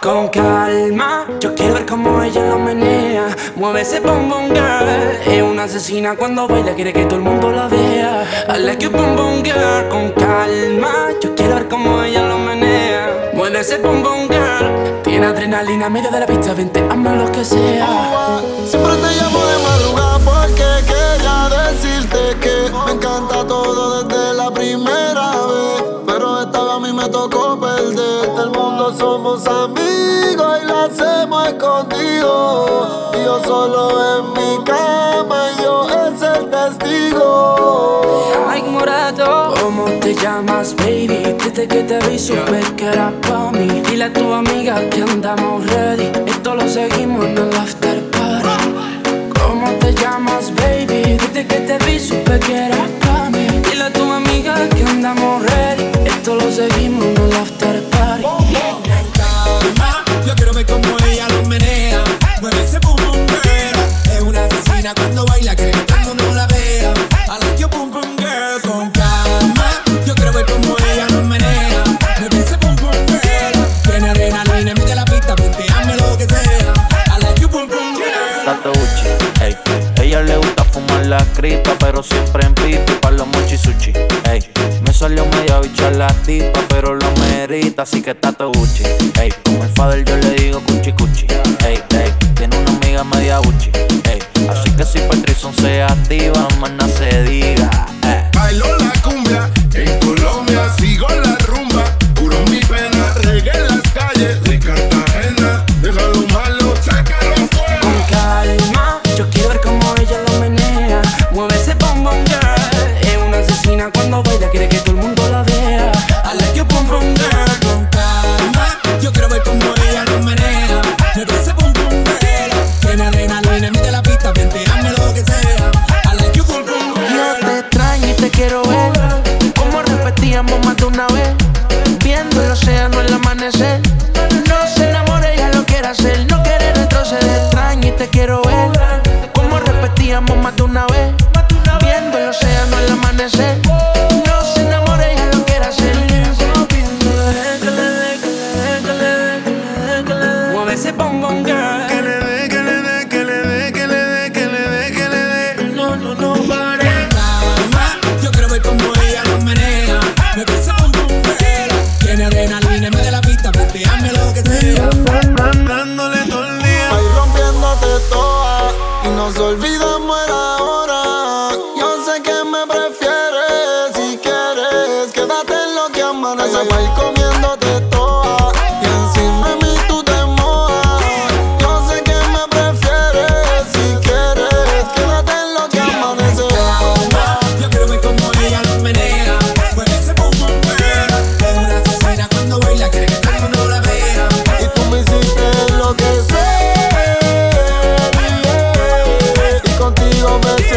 con calma. Yo quiero ver cómo ella lo menea. Mueve ese bombón girl. Es una asesina cuando baila, quiere que todo el mundo la vea. I like you bombón girl, con calma. Yo quiero ver cómo ella lo menea. Mueve ese bombón girl. Tiene adrenalina en medio de la pista, vente, hazme lo que sea. Siempre te llamo tocó perder. Del mundo somos amigos y lo hacemos escondido. Y yo solo en mi cama y yo es el testigo. Ay, morado. ¿Cómo te llamas, baby? Desde que te vi supe que era pa' mí. Dile a tu amiga que andamos ready. Esto lo seguimos en el after party. ¿Cómo te llamas, cuando baila, que el mundo la vea. I like your pum pum girl. Con calma, yo quiero ver cómo ella lo menea. Mueve ese pum pum girl. Tiene adrenalina, mete la pista, hazme lo que sea. I like your pum pum girl. Tato Gucci, ey. Ella le gusta fumar la cripa, pero siempre en pipi pa' los mochi sushi, ey. Me salió media bicha la tipa, pero lo merita, así que Tato Gucci, ey. Como el father yo le digo cuchi cuchi, hazme lo que sea. Dándole todo el día. Ahí rompiéndote toda y nos olvidamos ahora. Yo sé que me prefieres si quieres. Quédate en lo que amanece. Ir comiéndote toda